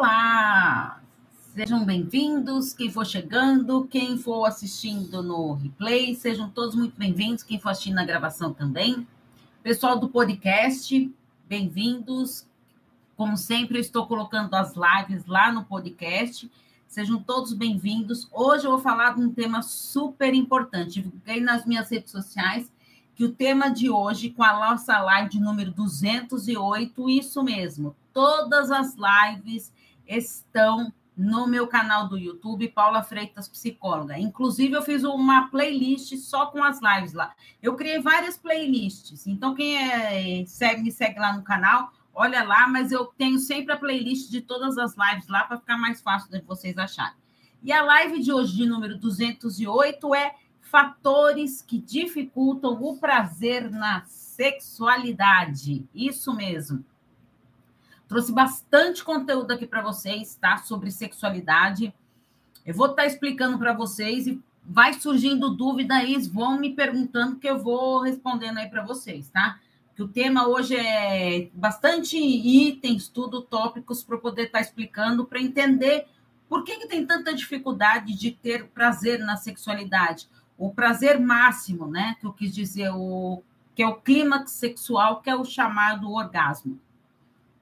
Olá! Sejam bem-vindos, quem for chegando, quem for assistindo no replay, sejam todos muito bem-vindos, quem for assistindo na gravação também. Pessoal do podcast, bem-vindos. Como sempre, eu estou colocando as lives lá no podcast. Sejam todos bem-vindos. Hoje eu vou falar de um tema super importante. Divulguei nas minhas redes sociais que o tema de hoje, com a nossa live número 208, isso mesmo, todas as lives estão no meu canal do YouTube, Paula Freitas Psicóloga. Inclusive, eu fiz uma playlist só com as lives lá. Eu criei várias playlists. Então, quem é, segue, me segue lá no canal, olha lá, mas eu tenho sempre a playlist de todas as lives lá para ficar mais fácil de vocês acharem. E a live de hoje, de número 208, é fatores que dificultam o prazer na sexualidade. Isso mesmo. Trouxe bastante conteúdo aqui para vocês, tá? Sobre sexualidade. Eu vou estar tá explicando para vocês e vai surgindo dúvida aí, vão me perguntando que eu vou respondendo aí para vocês, tá? Que o tema hoje é bastante itens, tudo tópicos para poder estar tá explicando, para entender por que, que tem tanta dificuldade de ter prazer na sexualidade. O prazer máximo, né? Que eu quis dizer, o que é o clímax sexual, que é o chamado orgasmo.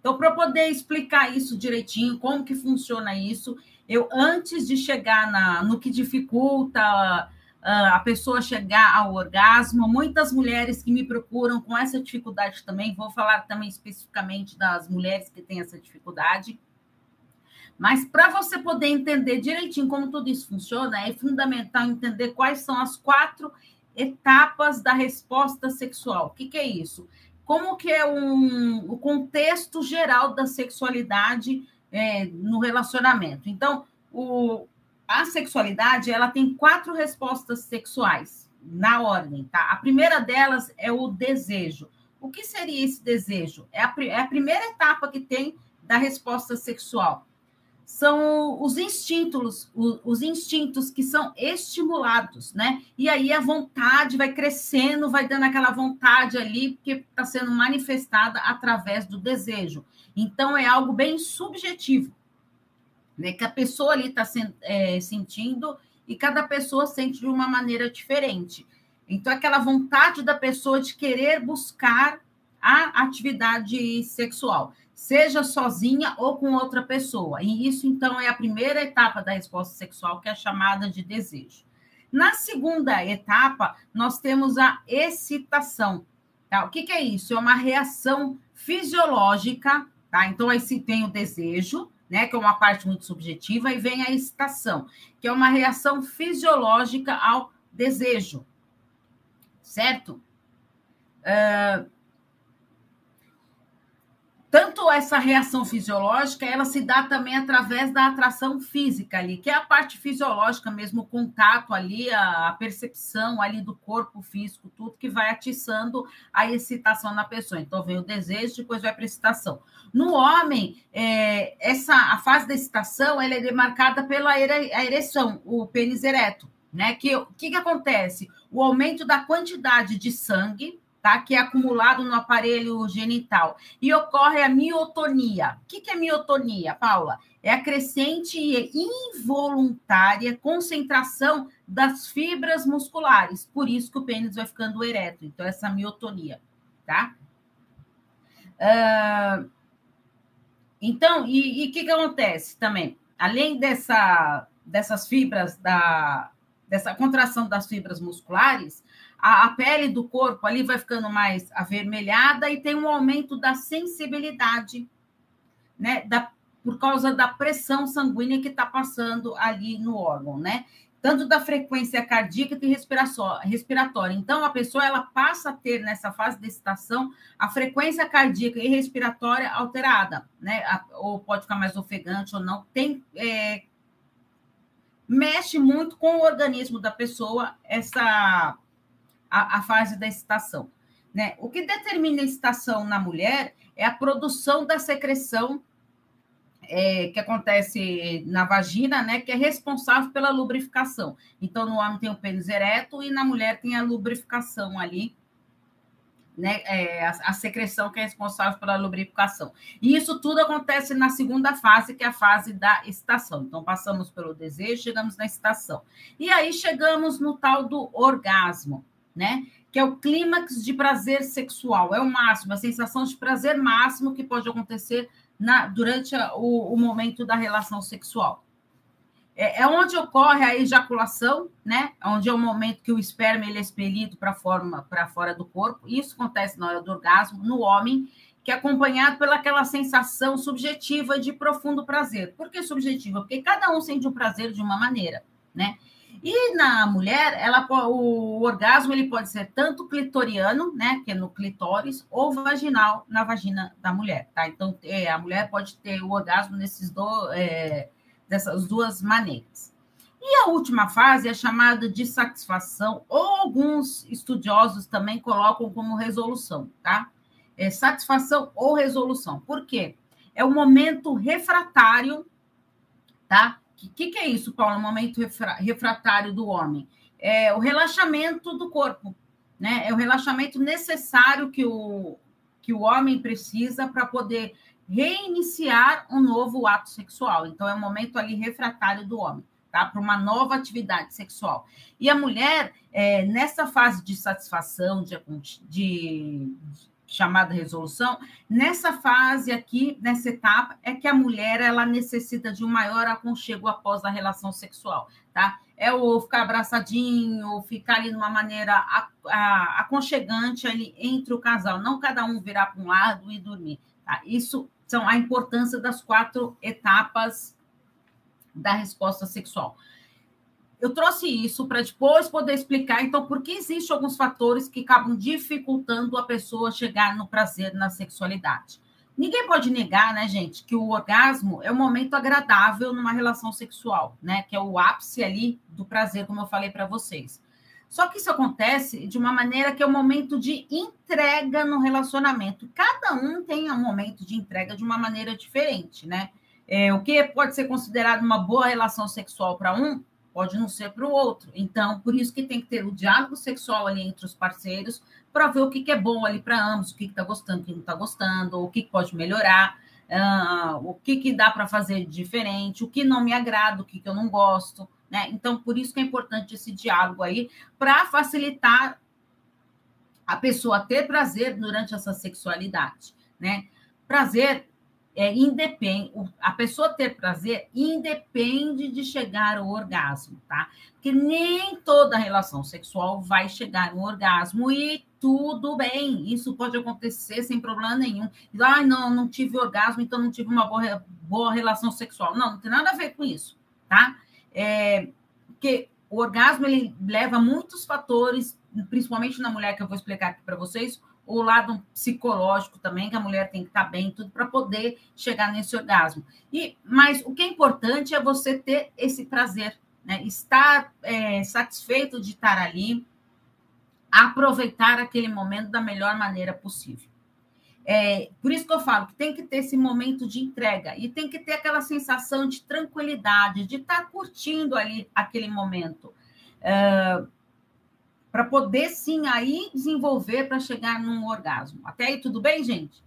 Então, para poder explicar isso direitinho, como que funciona isso, eu, antes de chegar na, no que dificulta uh, a pessoa chegar ao orgasmo, muitas mulheres que me procuram com essa dificuldade também, vou falar também especificamente das mulheres que têm essa dificuldade, mas para você poder entender direitinho como tudo isso funciona, é fundamental entender quais são as quatro etapas da resposta sexual. O que, que é isso? Como que é um, o contexto geral da sexualidade é, no relacionamento. Então, o, a sexualidade ela tem quatro respostas sexuais na ordem, tá? A primeira delas é o desejo. O que seria esse desejo? É a, é a primeira etapa que tem da resposta sexual são os instintos, os instintos que são estimulados, né? E aí a vontade vai crescendo, vai dando aquela vontade ali, porque está sendo manifestada através do desejo. Então é algo bem subjetivo, né? Que a pessoa ali está é, sentindo e cada pessoa sente de uma maneira diferente. Então, aquela vontade da pessoa de querer buscar a atividade sexual seja sozinha ou com outra pessoa. E isso, então, é a primeira etapa da resposta sexual, que é chamada de desejo. Na segunda etapa, nós temos a excitação. Tá? O que, que é isso? É uma reação fisiológica, tá? Então, aí se tem o desejo, né, que é uma parte muito subjetiva, e vem a excitação, que é uma reação fisiológica ao desejo, certo? Uh, tanto essa reação fisiológica, ela se dá também através da atração física ali, que é a parte fisiológica mesmo, o contato ali, a, percepção ali do corpo físico, tudo que vai atiçando a excitação na pessoa. Então vem o desejo, depois vai para a excitação. No homem, é, essa a fase da excitação ela é demarcada pela ereção, o pênis ereto, né? Que o que, que acontece? O aumento da quantidade de sangue tá? que é acumulado no aparelho genital. E ocorre a miotonia. O que é miotonia, Paula? É a crescente e involuntária concentração das fibras musculares. Por isso que o pênis vai ficando ereto. Então, essa miotonia, tá? Uh, então, e o que, que acontece também? Além dessa, dessas fibras, da, dessa contração das fibras musculares, a, a, pele do corpo ali vai ficando mais avermelhada e tem um aumento da sensibilidade, né? Da, por causa da pressão sanguínea que está passando ali no órgão, né? Tanto da frequência cardíaca e respiratória. Então, a pessoa ela passa a ter nessa fase de excitação a frequência cardíaca e respiratória alterada, né? Ou pode ficar mais ofegante ou não. Tem é, mexe muito com o organismo da pessoa essa a, a fase da excitação. Né? O que determina a excitação na mulher é a produção da secreção é, que acontece na vagina, né, que é responsável pela lubrificação. Então, no homem tem o pênis ereto e na mulher tem a lubrificação ali né, é, a, a, secreção que é responsável pela lubrificação. E isso tudo acontece na segunda fase, que é a fase da estação. Então, passamos pelo desejo, chegamos na estação. E aí chegamos no tal do orgasmo, né? Que é o clímax de prazer sexual, é o máximo, a sensação de prazer máximo que pode acontecer na, durante a, o, o momento da relação sexual é, é onde ocorre a ejaculação, né? Onde é o momento que o esperma ele é expelido para para fora do corpo. Isso acontece na hora do orgasmo no homem, que é acompanhado pelaquela sensação subjetiva de profundo prazer. Por que subjetiva? Porque cada um sente o prazer de uma maneira, né? E na mulher, ela, o orgasmo ele pode ser tanto clitoriano, né, que é no clitóris, ou vaginal na vagina da mulher, tá? Então, é, a mulher pode ter o orgasmo nesses dois. É, dessas duas maneiras. E a última fase é chamada de satisfação, ou alguns estudiosos também colocam como resolução, tá? É satisfação ou resolução. Por quê? É o momento refratário, tá? O que, que, é isso, Paulo? O momento refratário do homem? É o relaxamento do corpo, né? É o relaxamento necessário que o, que o homem precisa para poder reiniciar um novo ato sexual. Então, é um momento ali refratário do homem, tá? Para uma nova atividade sexual. E a mulher, é, nessa fase de satisfação, de, de, chamada resolução, nessa fase aqui, nessa etapa, é que a mulher ela necessita de um maior aconchego após a relação sexual, tá? É o ficar abraçadinho, ficar ali de uma maneira aconchegante ali entre o casal, não cada um virar para um lado e dormir. Tá? Isso são a importância das quatro etapas da resposta sexual. Eu trouxe isso para depois poder explicar, então, por que existem alguns fatores que acabam dificultando a pessoa chegar no prazer na sexualidade. Ninguém pode negar, né, gente, que o orgasmo é um momento agradável numa relação sexual, né, que é o ápice ali do prazer, como eu falei para vocês. Só que isso acontece de uma maneira que é um momento de entrega no relacionamento. Cada um tem um momento de entrega de uma maneira diferente, né? É, o que pode ser considerado uma boa relação sexual para um, pode não ser para o outro. Então, por isso que tem que ter o diálogo sexual ali entre os parceiros para ver o que, que é bom ali para ambos, o que está gostando, o que não está gostando, o que, que pode melhorar, uh, o que, que dá para fazer diferente, o que não me agrada, o que, que eu não gosto. Né? Então, por isso que é importante esse diálogo aí, para facilitar a pessoa ter prazer durante essa sexualidade. Né? Prazer é, independe, a pessoa ter prazer independe de chegar ao orgasmo, tá? Porque nem toda relação sexual vai chegar ao orgasmo e tudo bem, isso pode acontecer sem problema nenhum. Ah, não, não tive orgasmo, então não tive uma boa, boa relação sexual. Não, não tem nada a ver com isso, tá? é, que o orgasmo ele leva muitos fatores, principalmente na mulher, que eu vou explicar aqui para vocês, o lado psicológico também, que a mulher tem que estar tá bem, tudo para poder chegar nesse orgasmo. E, mas o que é importante é você ter esse prazer, né? estar é, satisfeito de estar ali, aproveitar aquele momento da melhor maneira possível. É, por isso que eu falo que tem que ter esse momento de entrega e tem que ter aquela sensação de tranquilidade, de estar tá curtindo ali aquele momento. É, para poder sim aí desenvolver para chegar num orgasmo. Até aí, tudo bem, gente?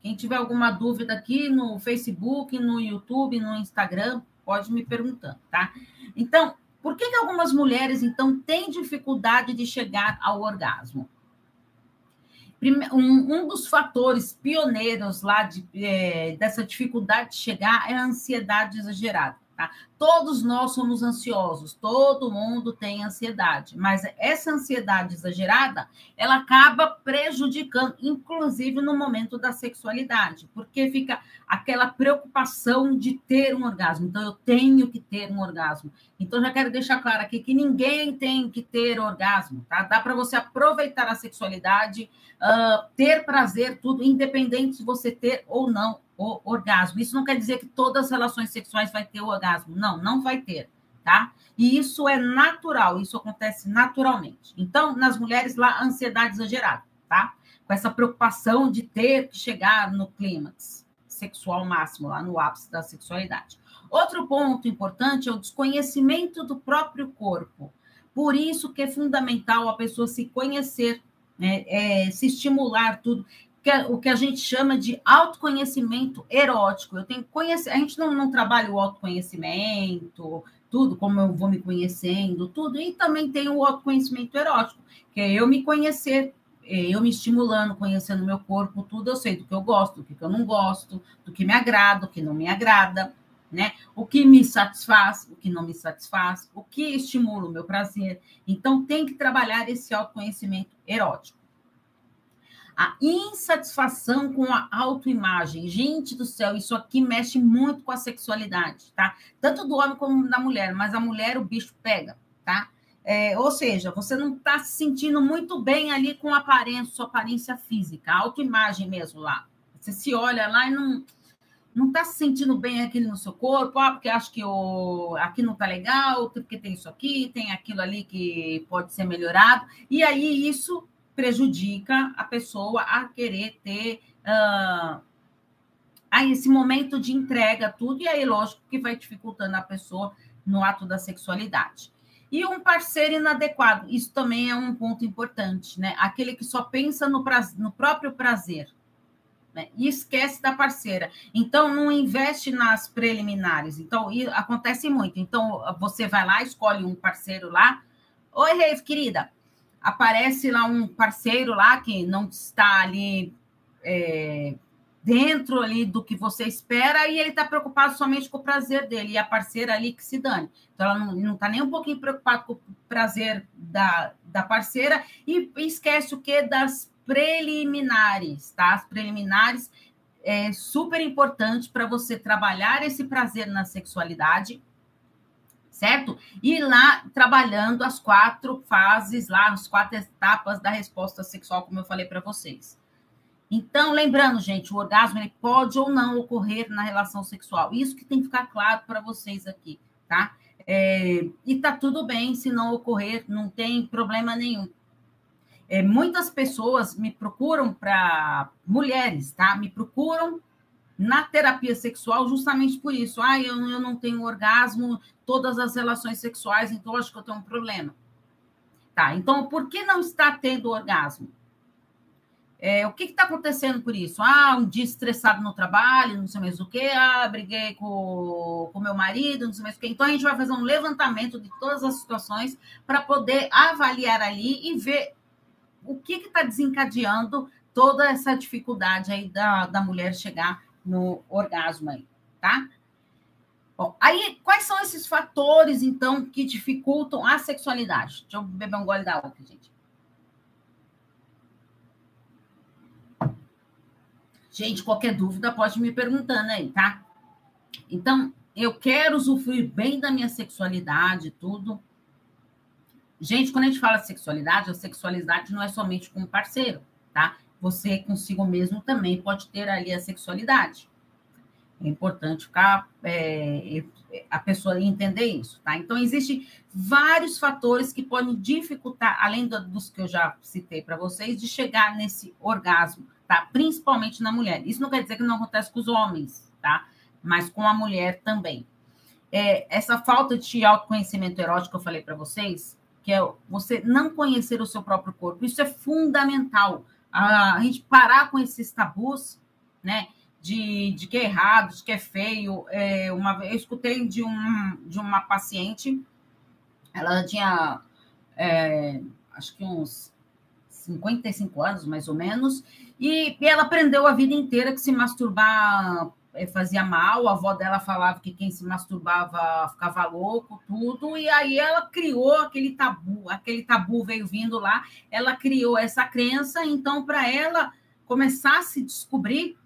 Quem tiver alguma dúvida aqui no Facebook, no YouTube, no Instagram, pode me perguntar, tá? Então, por que, que algumas mulheres, então, têm dificuldade de chegar ao orgasmo? um, um dos fatores pioneiros lá de, é, dessa dificuldade de chegar é a ansiedade exagerada. Tá? Todos nós somos ansiosos, todo mundo tem ansiedade, mas essa ansiedade exagerada, ela acaba prejudicando, inclusive no momento da sexualidade, porque fica aquela preocupação de ter um orgasmo. Então, eu tenho que ter um orgasmo. Então, já quero deixar claro aqui que ninguém tem que ter orgasmo, tá? Dá para você aproveitar a sexualidade, uh, ter prazer, tudo, independente se você ter ou não o orgasmo. Isso não quer dizer que todas as relações sexuais vai ter o orgasmo. Não, não vai ter, tá? E isso é natural, isso acontece naturalmente. Então, nas mulheres lá, ansiedade exagerada, tá? Com essa preocupação de ter que chegar no clímax sexual máximo, lá no ápice da sexualidade. Outro ponto importante é o desconhecimento do próprio corpo. Por isso que é fundamental a pessoa se conhecer né? é, se estimular tudo. É, o que a gente chama de autoconhecimento erótico. Eu tenho que conhecer, a gente não, não trabalha o autoconhecimento, tudo, como eu vou me conhecendo, tudo, e também tem o autoconhecimento erótico, que é eu me conhecer, é, eu me estimulando, conhecendo meu corpo, tudo, eu sei do que eu gosto, do que eu não gosto, do que me agrada, do que não me agrada, né? O que me satisfaz, o que não me satisfaz, o que estimula o meu prazer. Então, tem que trabalhar esse autoconhecimento erótico. A insatisfação com a autoimagem. Gente do céu, isso aqui mexe muito com a sexualidade, tá? Tanto do homem como da mulher, mas a mulher o bicho pega, tá? É, ou seja, você não está se sentindo muito bem ali com a aparência, sua aparência física, a autoimagem mesmo lá. Você se olha lá e não não está se sentindo bem aqui no seu corpo, ah, porque acho que o, aqui não está legal, porque tem isso aqui, tem aquilo ali que pode ser melhorado, e aí isso prejudica a pessoa a querer ter uh, aí esse momento de entrega, tudo, e aí, lógico, que vai dificultando a pessoa no ato da sexualidade. E um parceiro inadequado, isso também é um ponto importante, né? Aquele que só pensa no, prazer, no próprio prazer, né? E esquece da parceira. Então, não investe nas preliminares. Então, acontece muito. Então, você vai lá, escolhe um parceiro lá. Oi, Reis, querida. Aparece lá um parceiro lá que não está ali é, dentro ali do que você espera e ele está preocupado somente com o prazer dele e a parceira ali que se dane. Então, ela não está nem um pouquinho preocupada com o prazer da, da parceira e esquece o que das preliminares, tá? As preliminares é super importante para você trabalhar esse prazer na sexualidade, certo? E lá trabalhando as quatro fases, lá as quatro etapas da resposta sexual, como eu falei para vocês. Então, lembrando, gente, o orgasmo ele pode ou não ocorrer na relação sexual. Isso que tem que ficar claro para vocês aqui, tá? É, e tá tudo bem se não ocorrer, não tem problema nenhum. É, muitas pessoas me procuram para mulheres, tá? Me procuram na terapia sexual justamente por isso. Ah, eu, eu não tenho orgasmo, todas as relações sexuais, então acho que eu tenho um problema. Tá, então por que não está tendo orgasmo? É, o que está acontecendo por isso? Ah, um dia estressado no trabalho, não sei mais o quê, ah, briguei com o meu marido, não sei mais o quê. Então, a gente vai fazer um levantamento de todas as situações para poder avaliar ali e ver o que está desencadeando toda essa dificuldade aí da, da mulher chegar no orgasmo aí, tá? Bom, aí, quais são esses fatores, então, que dificultam a sexualidade? Deixa eu beber um gole da água gente. Gente, qualquer dúvida pode me perguntando aí, tá? Então, eu quero usufruir bem da minha sexualidade, tudo. Gente, quando a gente fala de sexualidade, a sexualidade não é somente com o parceiro, tá? Você consigo mesmo também pode ter ali a sexualidade. É importante ficar é, a pessoa entender isso, tá? Então, existem vários fatores que podem dificultar, além dos que eu já citei para vocês, de chegar nesse orgasmo, tá? Principalmente na mulher. Isso não quer dizer que não acontece com os homens, tá? Mas com a mulher também. É, essa falta de autoconhecimento erótico que eu falei para vocês, que é você não conhecer o seu próprio corpo. Isso é fundamental. A, gente parar com esses tabus, né? De, de que é errado, de que é feio. É, uma eu escutei de, um, de uma paciente, ela tinha é, acho que uns 55 anos, mais ou menos, e, e ela aprendeu a vida inteira que se masturbar fazia mal, a avó dela falava que quem se masturbava ficava louco, tudo, e aí ela criou aquele tabu, aquele tabu veio vindo lá, ela criou essa crença, então para ela começar a se descobrir,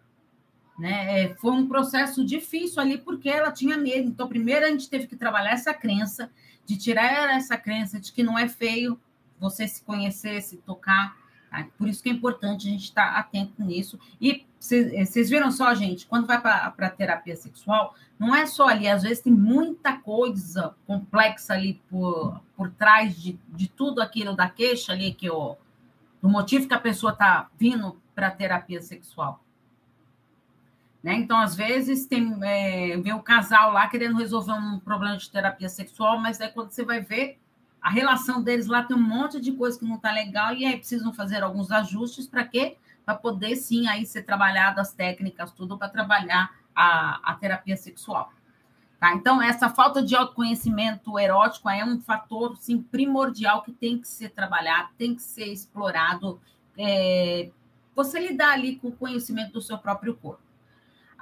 né, é, foi um processo difícil ali, porque ela tinha medo, então primeiro a gente teve que trabalhar essa crença, de tirar essa crença de que não é feio você se conhecer, se tocar? Por isso que é importante a gente estar atento nisso. E vocês viram só, gente, quando vai para terapia sexual, não é só ali, às vezes tem muita coisa complexa ali por, por trás de, de tudo aquilo da queixa ali, que o, do motivo que a pessoa está vindo para terapia sexual. Né? Então, às vezes, tem é, vem o casal lá querendo resolver um problema de terapia sexual, mas aí quando você vai ver, a relação deles lá tem um monte de coisa que não está legal e aí precisam fazer alguns ajustes para quê? Para poder sim aí ser trabalhado as técnicas, tudo para trabalhar a, a terapia sexual. Tá? Então, essa falta de autoconhecimento erótico é um fator sim, primordial que tem que ser trabalhado, tem que ser explorado. É, você lidar ali com o conhecimento do seu próprio corpo.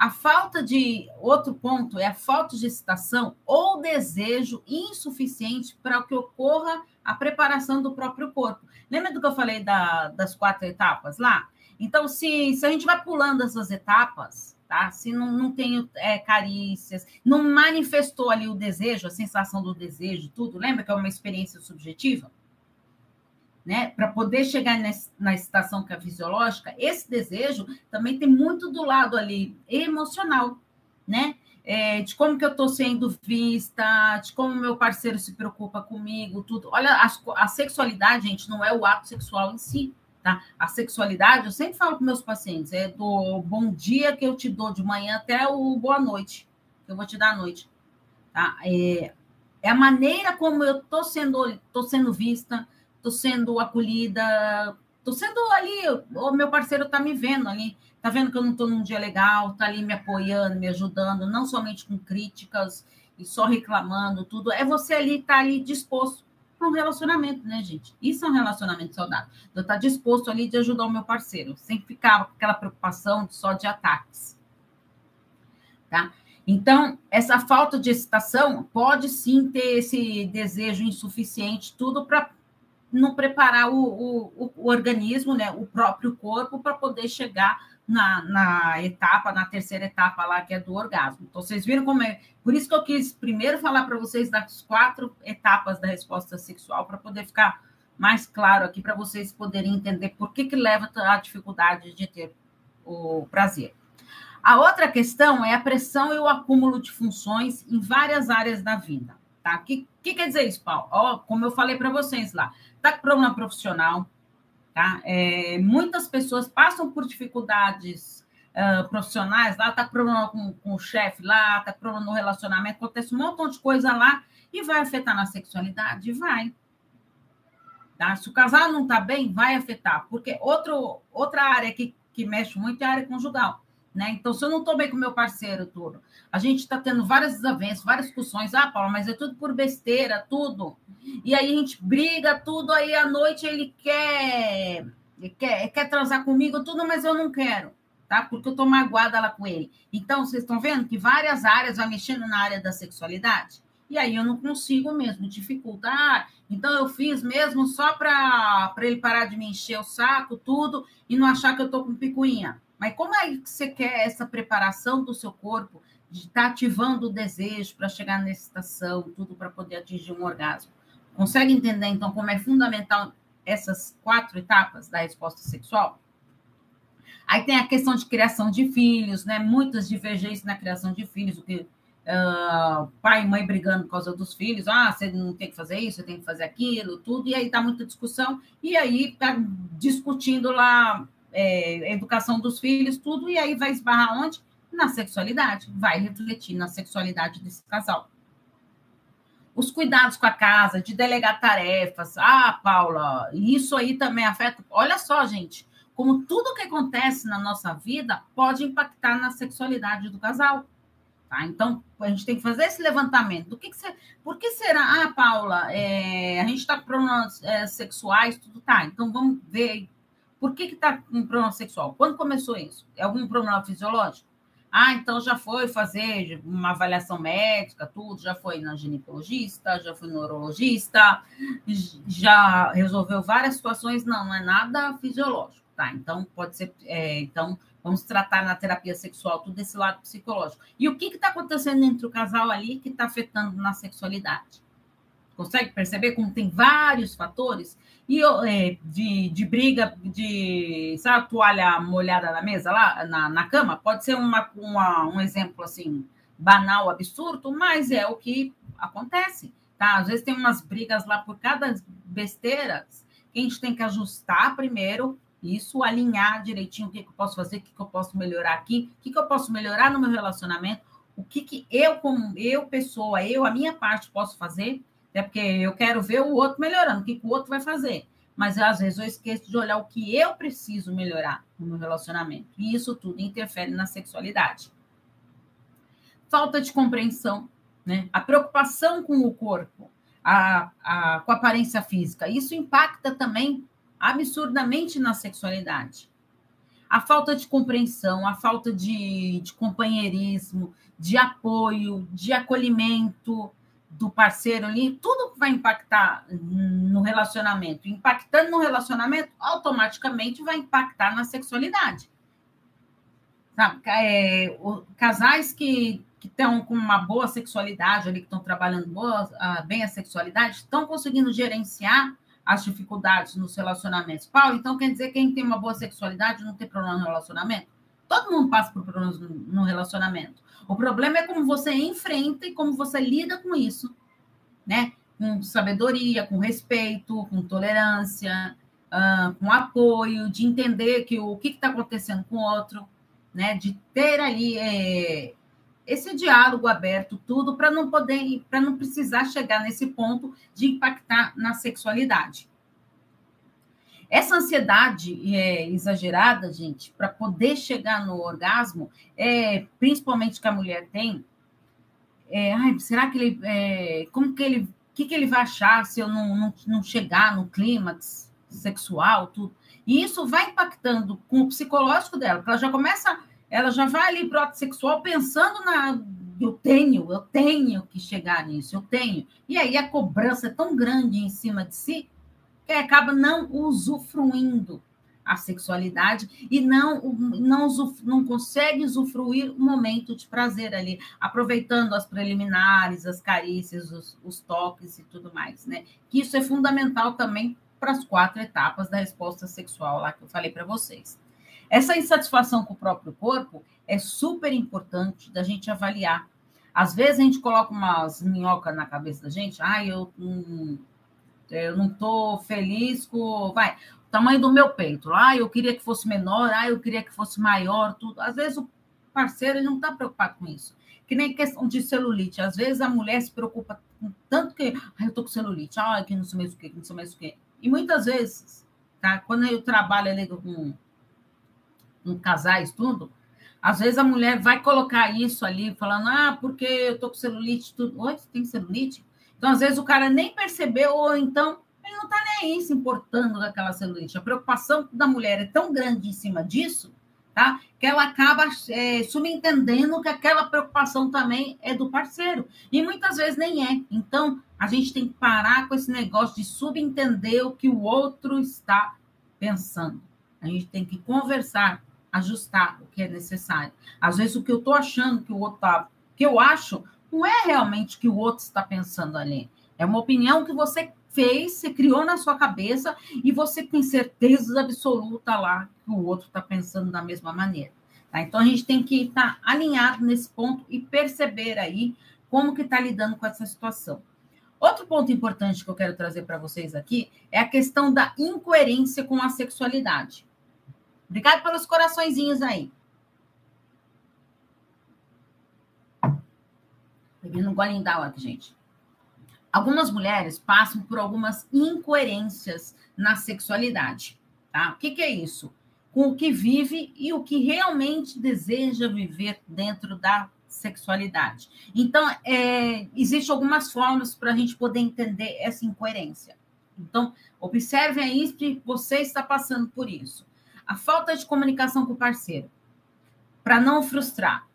A falta de. Outro ponto é a falta de excitação ou desejo insuficiente para que ocorra a preparação do próprio corpo. Lembra do que eu falei da, das quatro etapas lá? Então, se, se a gente vai pulando essas etapas, tá? Se não, não tem é, carícias, não manifestou ali o desejo, a sensação do desejo, tudo, lembra que é uma experiência subjetiva? Né, para poder chegar na excitação que é fisiológica, esse desejo também tem muito do lado ali emocional, né? É, de como que eu estou sendo vista, de como meu parceiro se preocupa comigo, tudo. Olha, a, a, sexualidade, gente, não é o ato sexual em si, tá? A sexualidade, eu sempre falo para meus pacientes, é do bom dia que eu te dou de manhã até o boa noite, que eu vou te dar à noite, tá? É, é a maneira como eu estou sendo, tô sendo vista, estou sendo acolhida, estou sendo ali, o meu parceiro está me vendo ali, está vendo que eu não estou num dia legal, está ali me apoiando, me ajudando, não somente com críticas e só reclamando, tudo. É você ali estar tá ali disposto para um relacionamento, né, gente? Isso é um relacionamento saudável. Eu tá disposto ali de ajudar o meu parceiro, sem ficar com aquela preocupação só de ataques. Tá? Então, essa falta de excitação pode sim ter esse desejo insuficiente, tudo para não preparar o, o, o organismo, né, o próprio corpo, para poder chegar na, na etapa, na terceira etapa lá, que é do orgasmo. Então, vocês viram como é. Por isso que eu quis primeiro falar para vocês das quatro etapas da resposta sexual, para poder ficar mais claro aqui, para vocês poderem entender por que, que leva a dificuldade de ter o prazer. A outra questão é a pressão e o acúmulo de funções em várias áreas da vida. Tá? O que, que quer dizer isso, Paulo? Ó, como eu falei para vocês lá, está com problema profissional, tá? É, muitas pessoas passam por dificuldades uh, profissionais lá, está com problema com, com o chefe lá, está com problema no relacionamento, acontece um montão de coisa lá e vai afetar na sexualidade? Vai. Tá? Se o casal não está bem, vai afetar, porque outro, outra área que, que mexe muito é a área conjugal. Né? Então, se eu não estou bem com meu parceiro, tudo, a gente está tendo várias desavenças, várias discussões. Ah, Paulo, mas é tudo por besteira, tudo. E aí a gente briga, tudo. Aí à noite ele quer, quer, quer transar comigo, tudo, mas eu não quero, tá? Porque eu estou magoada lá com ele. Então, vocês estão vendo que várias áreas vai mexendo na área da sexualidade. E aí eu não consigo mesmo, dificulta. Ah, então eu fiz mesmo só para ele parar de me encher o saco, tudo, e não achar que eu estou com picuinha. Mas como é que você quer essa preparação do seu corpo de estar tá ativando o desejo para chegar na excitação, tudo para poder atingir um orgasmo? Consegue entender, então, como é fundamental essas quatro etapas da resposta sexual? Aí tem a questão de criação de filhos, né? Muitas divergências na criação de filhos, o que uh, pai e mãe brigando por causa dos filhos, ah, você não tem que fazer isso, você tem que fazer aquilo, tudo, e aí tá muita discussão, e aí tá discutindo lá é, educação dos filhos, tudo, e aí vai esbarrar onde? Na sexualidade, vai refletir na sexualidade desse casal. Os cuidados com a casa, de delegar tarefas. Ah, Paula, isso aí também afeta. Olha só, gente, como tudo que acontece na nossa vida pode impactar na sexualidade do casal. Tá? Então, a gente tem que fazer esse levantamento. Do que, que você, por que será? Ah, Paula, é, a gente está com problemas é, sexuais, tudo tá. Então, vamos ver por que está com problema sexual? Quando começou isso? É algum problema fisiológico? Ah, então já foi fazer uma avaliação médica, tudo, já foi na ginecologista, já foi no urologista, já resolveu várias situações, não, não é nada fisiológico, tá? Então pode ser, é, então vamos tratar na terapia sexual todo esse lado psicológico. E o que está acontecendo entre o casal ali que está afetando na sexualidade? Consegue perceber como tem vários fatores? E é, de, de briga, de sabe, toalha molhada na mesa, lá na, na cama, pode ser uma, uma, um exemplo assim, banal, absurdo, mas é o que acontece. Tá? Às vezes tem umas brigas lá por cada besteira que a gente tem que ajustar primeiro isso, alinhar direitinho o que, que eu posso fazer, o que, que eu posso melhorar aqui, o que, que eu posso melhorar no meu relacionamento, o que, que eu, como eu, pessoa, eu, a minha parte, posso fazer Até porque eu quero ver o outro melhorando, o que o outro vai fazer. Mas às vezes eu esqueço de olhar o que eu preciso melhorar no meu relacionamento. E isso tudo interfere na sexualidade. Falta de compreensão, né? A preocupação com o corpo, a, a, com a aparência física. Isso impacta também absurdamente na sexualidade. A falta de compreensão, a falta de, de companheirismo, de apoio, de acolhimento do parceiro ali, tudo vai impactar no relacionamento. Impactando no relacionamento, automaticamente vai impactar na sexualidade. Sabe? É, o, casais que estão com uma boa sexualidade ali, que estão trabalhando boa, bem a sexualidade, estão conseguindo gerenciar as dificuldades nos relacionamentos. Paulo, então quer dizer que quem tem uma boa sexualidade não tem problema no relacionamento? Todo mundo passa por problemas no relacionamento. O problema é como você enfrenta e como você lida com isso, né? Com sabedoria, com respeito, com tolerância, uh, com apoio, de entender que o que está acontecendo com o outro, né? De ter ali é, esse diálogo aberto, tudo, para não poder, para não precisar chegar nesse ponto de impactar na sexualidade. Essa ansiedade é, exagerada, gente, para poder chegar no orgasmo, é, principalmente que a mulher tem, é, ai, será que ele, é, como que ele, que, que ele vai achar se eu não, não, não chegar no clímax sexual, tudo? E isso vai impactando com o psicológico dela, porque ela já começa ela já vai ali para o ato sexual pensando na. Eu tenho, eu tenho que chegar nisso, eu tenho. E aí a cobrança é tão grande em cima de si acaba não usufruindo a sexualidade e não, não, não consegue usufruir o momento de prazer ali, aproveitando as preliminares, as carícias, os, os toques e tudo mais, né? Que isso é fundamental também para as quatro etapas da resposta sexual lá que eu falei para vocês. Essa insatisfação com o próprio corpo é super importante da gente avaliar. Às vezes a gente coloca umas minhocas na cabeça da gente, ah, eu, eu não estou feliz com. Vai, o tamanho do meu peito. Ah, eu queria que fosse menor, ah, eu queria que fosse maior, tudo. Às vezes o parceiro ele não está preocupado com isso. Que nem questão de celulite. Às vezes a mulher se preocupa com tanto que, ah, eu tô com celulite, ah, que não sei mais o que, que não sei mais o que. E muitas vezes, tá? Quando eu trabalho ali com em casais, tudo, às vezes a mulher vai colocar isso ali, falando, ah, porque eu tô com celulite, tudo. Oi, tem celulite? Então, às vezes, o cara nem percebeu, ou então ele não tá nem aí se importando com aquela celulite. A preocupação da mulher é tão grande em cima disso, tá? Que ela acaba é, subentendendo que aquela preocupação também é do parceiro. E muitas vezes nem é. Então, a gente tem que parar com esse negócio de subentender o que o outro está pensando. A gente tem que conversar ajustar o que é necessário. Às vezes o que eu estou achando que o outro está, que eu acho, não é realmente o que o outro está pensando ali. É uma opinião que você fez, você criou na sua cabeça e você tem certeza absoluta lá que o outro está pensando da mesma maneira. Tá? Então a gente tem que estar alinhado nesse ponto e perceber aí como que está lidando com essa situação. Outro ponto importante que eu quero trazer para vocês aqui é a questão da incoerência com a sexualidade. Obrigado pelos coraçõezinhos aí. Bebendo um golinho d'água aqui, gente. Algumas mulheres passam por algumas incoerências na sexualidade, tá? O que, que é isso? Com o que vive e o que realmente deseja viver dentro da sexualidade. Então, é, existem algumas formas para a gente poder entender essa incoerência. Então, observe aí se você está passando por isso a falta de comunicação com o parceiro, para não frustrar,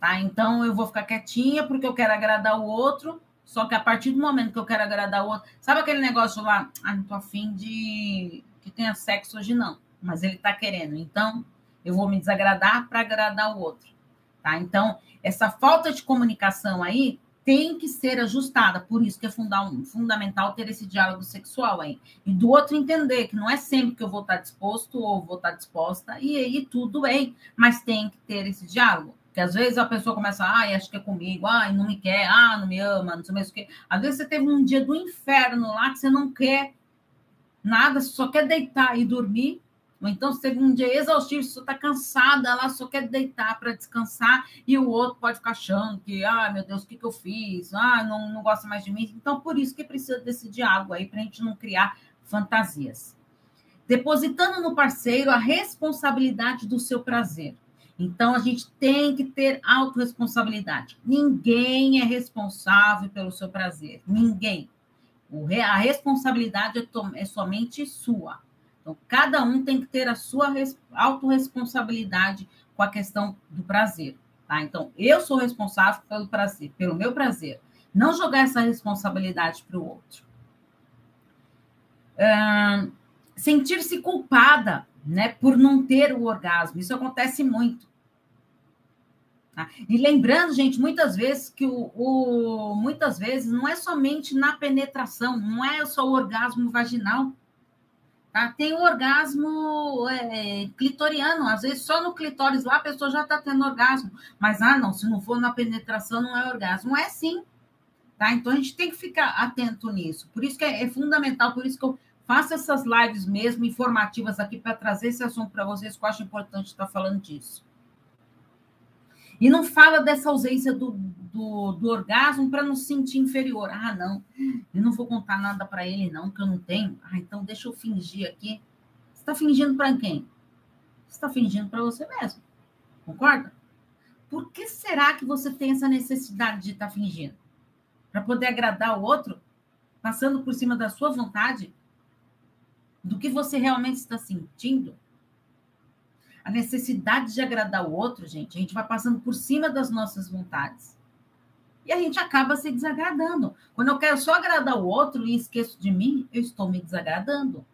tá? Então eu vou ficar quietinha porque eu quero agradar o outro, só que a partir do momento que eu quero agradar o outro, sabe aquele negócio lá, ah, não tô afim de que tenha sexo hoje não, mas ele tá querendo, então eu vou me desagradar para agradar o outro, tá? Então essa falta de comunicação aí tem que ser ajustada. Por isso que é fundamental ter esse diálogo sexual aí. E do outro entender que não é sempre que eu vou estar disposto ou vou estar disposta, e aí tudo bem, mas tem que ter esse diálogo. Porque às vezes a pessoa começa, ai, acho que é comigo, ai, não me quer, ah, não me ama, não sei mais o quê. Às vezes você teve um dia do inferno lá que você não quer nada, só quer deitar e dormir. Ou então você teve um dia exaustivo, você está cansada, ela só quer deitar para descansar, e o outro pode ficar achando que, ah, meu Deus, o que, que eu fiz? Ah, não, não gosta mais de mim. Então, por isso que precisa desse diálogo aí, para a gente não criar fantasias. Depositando no parceiro a responsabilidade do seu prazer. Então, a gente tem que ter autorresponsabilidade. Ninguém é responsável pelo seu prazer. Ninguém. A responsabilidade é, é somente sua. Então, cada um tem que ter a sua autorresponsabilidade com a questão do prazer. Tá? Então, eu sou responsável pelo prazer, pelo meu prazer. Não jogar essa responsabilidade para o outro. Sentir-se culpada né, por não ter o orgasmo. Isso acontece muito. Tá? E lembrando, gente, muitas vezes que o, o, muitas vezes não é somente na penetração, não é só o orgasmo vaginal. Tá? Tem o orgasmo é, clitoriano, às vezes só no clitóris lá a pessoa já está tendo orgasmo. Mas, ah, não, se não for na penetração, não é orgasmo. É sim. Tá? Então a gente tem que ficar atento nisso. Por isso que é, é fundamental, por isso que eu faço essas lives mesmo informativas aqui para trazer esse assunto para vocês, que eu acho importante estar falando disso. E não fala dessa ausência do, do, do orgasmo para não se sentir inferior. Ah, não, eu não vou contar nada para ele, não, que eu não tenho. Ah, então deixa eu fingir aqui. Você está fingindo para quem? Você está fingindo para você mesmo. Concorda? Por que será que você tem essa necessidade de estar tá fingindo? Para poder agradar o outro? Passando por cima da sua vontade? Do que você realmente está sentindo? A necessidade de agradar o outro, gente, a gente vai passando por cima das nossas vontades. E a gente acaba se desagradando. Quando eu quero só agradar o outro e esqueço de mim, eu estou me desagradando.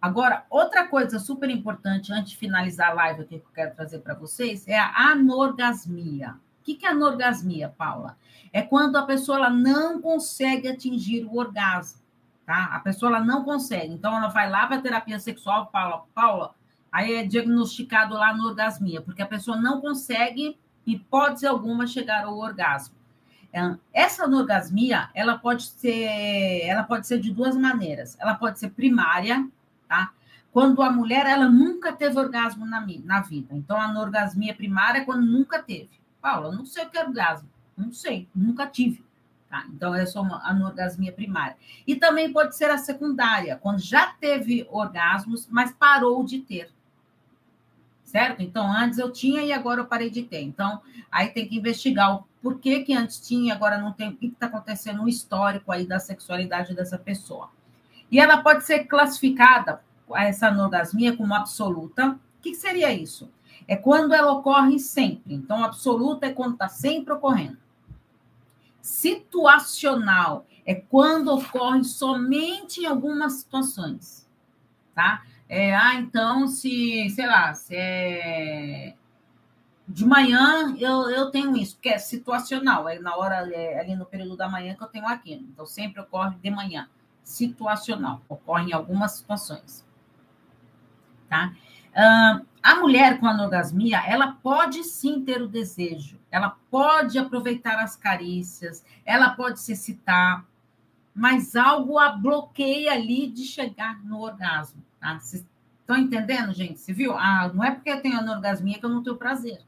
Agora, outra coisa super importante, antes de finalizar a live aqui que eu quero trazer para vocês, é a anorgasmia. O que é anorgasmia, Paula? É quando a pessoa ela não consegue atingir o orgasmo, tá? A pessoa ela não consegue. Então, ela vai lá para terapia sexual, Paula, Paula, Aí é diagnosticado lá no orgasmia, porque a pessoa não consegue, hipótese alguma, chegar ao orgasmo. É, essa anorgasmia, ela pode ser, ela pode ser de duas maneiras. Ela pode ser primária, tá? Quando a mulher ela nunca teve orgasmo na, na vida. Então, a anorgasmia primária é quando nunca teve. Paula, não sei o que é orgasmo. Não sei, nunca tive. Tá? Então, é só uma anorgasmia primária. E também pode ser a secundária, quando já teve orgasmos, mas parou de ter certo? Então, antes eu tinha e agora eu parei de ter. Então, aí tem que investigar o porquê que antes tinha e agora não tem, o que está acontecendo no histórico aí da sexualidade dessa pessoa. E ela pode ser classificada, essa anorgasmia, como absoluta. O que seria isso? É quando ela ocorre sempre. Então, absoluta é quando está sempre ocorrendo. Situacional é quando ocorre somente em algumas situações, tá? É, ah, então, se, sei lá, se é de manhã eu, eu tenho isso, que é situacional, é na hora, é ali no período da manhã que eu tenho aquilo. Então, sempre ocorre de manhã. Situacional, ocorre em algumas situações. Tá? Uh, a mulher com anorgasmia, ela pode sim ter o desejo, ela pode aproveitar as carícias, ela pode se excitar, mas algo a bloqueia ali de chegar no orgasmo. Tá? Vocês estão entendendo, gente? Você viu? Ah, não é porque eu tenho anorgasmia que eu não tenho prazer.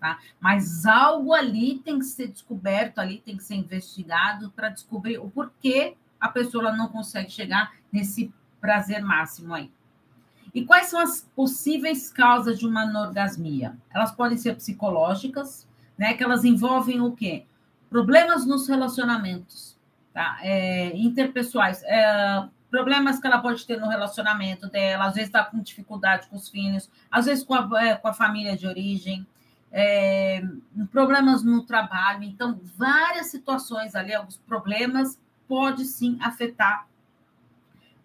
Tá? Mas algo ali tem que ser descoberto, ali tem que ser investigado para descobrir o porquê a pessoa não consegue chegar nesse prazer máximo aí. E quais são as possíveis causas de uma anorgasmia? Elas podem ser psicológicas, né? Que elas envolvem o quê? Problemas nos relacionamentos, tá? É, interpessoais, é, problemas que ela pode ter no relacionamento dela, às vezes está com dificuldade com os filhos, às vezes com a, é, com a família de origem, é, problemas no trabalho. Então, várias situações ali, alguns problemas, pode sim afetar,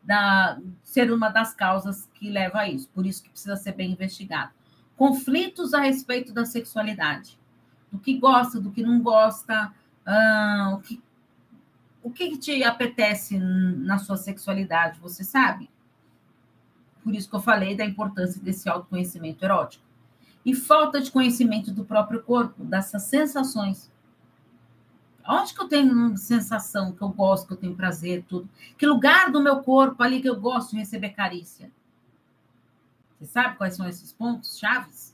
da, ser uma das causas que leva a isso. Por isso que precisa ser bem investigado. Conflitos a respeito da sexualidade. Do que gosta, do que não gosta, uh, o que o que te apetece na sua sexualidade, você sabe? Por isso que eu falei da importância desse autoconhecimento erótico. E falta de conhecimento do próprio corpo, dessas sensações. Onde que eu tenho sensação, que eu gosto, que eu tenho prazer, tudo? Que lugar do meu corpo ali que eu gosto de receber carícia? Você sabe quais são esses pontos chaves?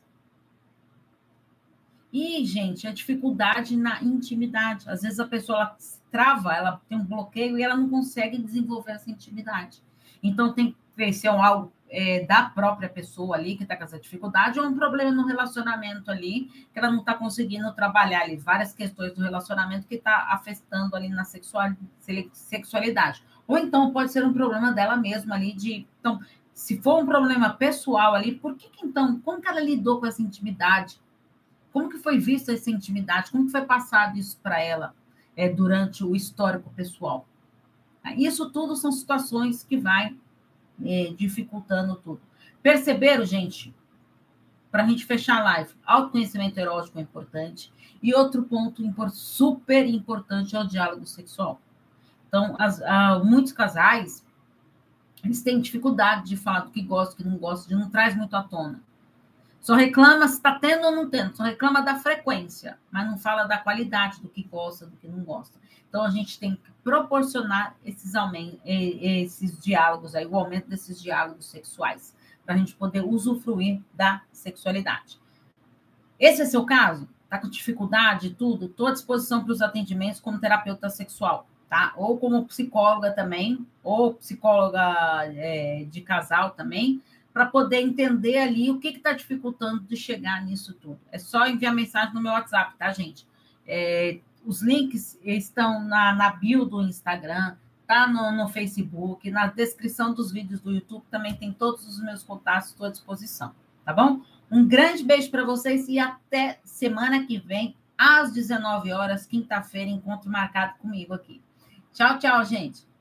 E, gente, a dificuldade na intimidade. Às vezes a pessoa ela trava, ela tem um bloqueio e ela não consegue desenvolver essa intimidade. Então tem que ser um algo é, da própria pessoa ali que está com essa dificuldade, ou um problema no relacionamento ali, que ela não está conseguindo trabalhar ali, várias questões do relacionamento que está afetando ali na sexualidade. Ou então pode ser um problema dela mesma ali de. Então, se for um problema pessoal ali, por que, que então, como que ela lidou com essa intimidade? Como que foi vista essa intimidade? Como que foi passado isso para ela é, durante o histórico pessoal? Isso tudo são situações que vai é, dificultando tudo. Perceberam, gente? Para a gente fechar a live, autoconhecimento erótico é importante. E outro ponto super importante é o diálogo sexual. Então, as, muitos casais eles têm dificuldade de falar do que gostam, do que não gostam, de não traz muito à tona. Só reclama se está tendo ou não tendo, só reclama da frequência, mas não fala da qualidade do que gosta, do que não gosta. Então a gente tem que proporcionar esses, esses diálogos, aí, o aumento desses diálogos sexuais, para a gente poder usufruir da sexualidade. Esse é seu caso? Está com dificuldade e tudo? Estou à disposição para os atendimentos como terapeuta sexual, tá? Ou como psicóloga também, ou psicóloga é, de casal também para poder entender ali o que está dificultando de chegar nisso tudo. É só enviar mensagem no meu WhatsApp, tá, gente? É, os links estão na, na bio do Instagram, tá no, no Facebook, na descrição dos vídeos do YouTube também tem todos os meus contatos à disposição, tá bom? Um grande beijo para vocês e até semana que vem, às 19 horas, quinta-feira, encontro marcado comigo aqui. Tchau, tchau, gente.